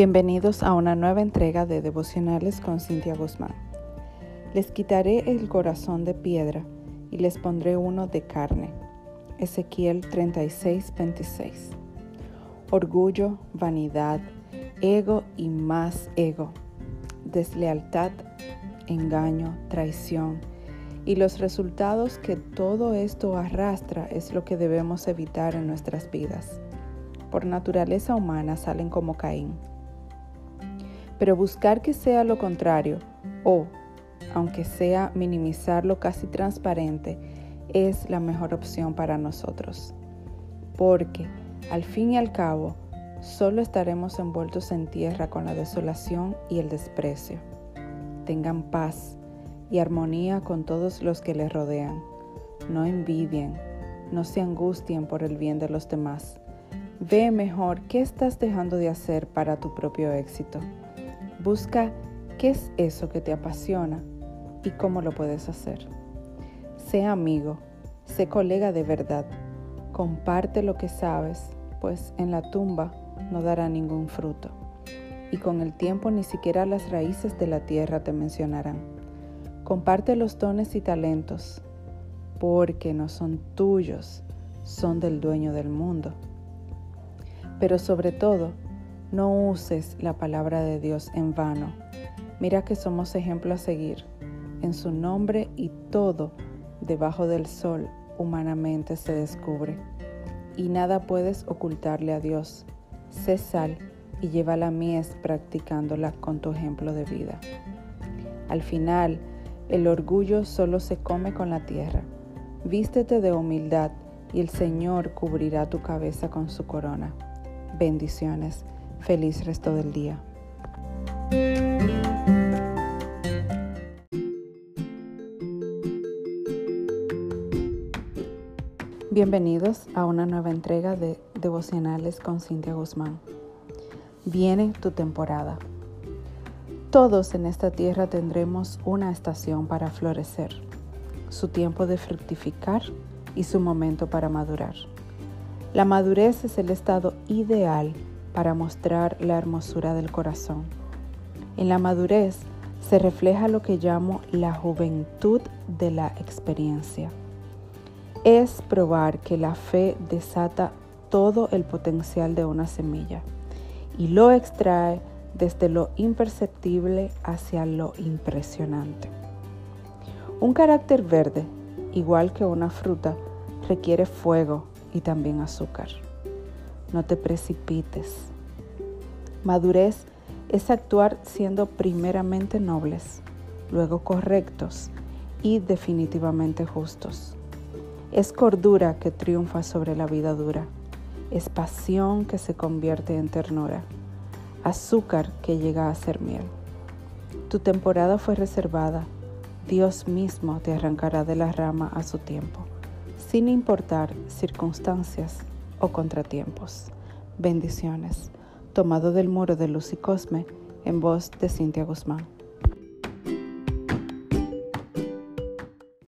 Bienvenidos a una nueva entrega de devocionales con Cintia Guzmán. Les quitaré el corazón de piedra y les pondré uno de carne. Ezequiel 36, 26. Orgullo, vanidad, ego y más ego, deslealtad, engaño, traición y los resultados que todo esto arrastra es lo que debemos evitar en nuestras vidas. Por naturaleza humana salen como Caín pero buscar que sea lo contrario o, aunque sea minimizarlo casi transparente, es la mejor opción para nosotros. Porque, al fin y al cabo, solo estaremos envueltos en tierra con la desolación y el desprecio. Tengan paz y armonía con todos los que les rodean. No envidien, no se angustien por el bien de los demás. Ve mejor qué estás dejando de hacer para tu propio éxito. Busca qué es eso que te apasiona y cómo lo puedes hacer. Sé amigo, sé colega de verdad. Comparte lo que sabes, pues en la tumba no dará ningún fruto. Y con el tiempo ni siquiera las raíces de la tierra te mencionarán. Comparte los dones y talentos, porque no son tuyos, son del dueño del mundo. Pero sobre todo, no uses la palabra de Dios en vano. Mira que somos ejemplo a seguir. En su nombre y todo debajo del sol humanamente se descubre. Y nada puedes ocultarle a Dios. Sé sal y lleva la mies practicándola con tu ejemplo de vida. Al final, el orgullo solo se come con la tierra. Vístete de humildad y el Señor cubrirá tu cabeza con su corona. Bendiciones. Feliz resto del día. Bienvenidos a una nueva entrega de Devocionales con Cintia Guzmán. Viene tu temporada. Todos en esta tierra tendremos una estación para florecer, su tiempo de fructificar y su momento para madurar. La madurez es el estado ideal para mostrar la hermosura del corazón. En la madurez se refleja lo que llamo la juventud de la experiencia. Es probar que la fe desata todo el potencial de una semilla y lo extrae desde lo imperceptible hacia lo impresionante. Un carácter verde, igual que una fruta, requiere fuego y también azúcar no te precipites. Madurez es actuar siendo primeramente nobles, luego correctos y definitivamente justos. Es cordura que triunfa sobre la vida dura. Es pasión que se convierte en ternura. Azúcar que llega a ser miel. Tu temporada fue reservada. Dios mismo te arrancará de la rama a su tiempo, sin importar circunstancias o contratiempos. Bendiciones. Tomado del muro de Luz y Cosme en voz de Cintia Guzmán.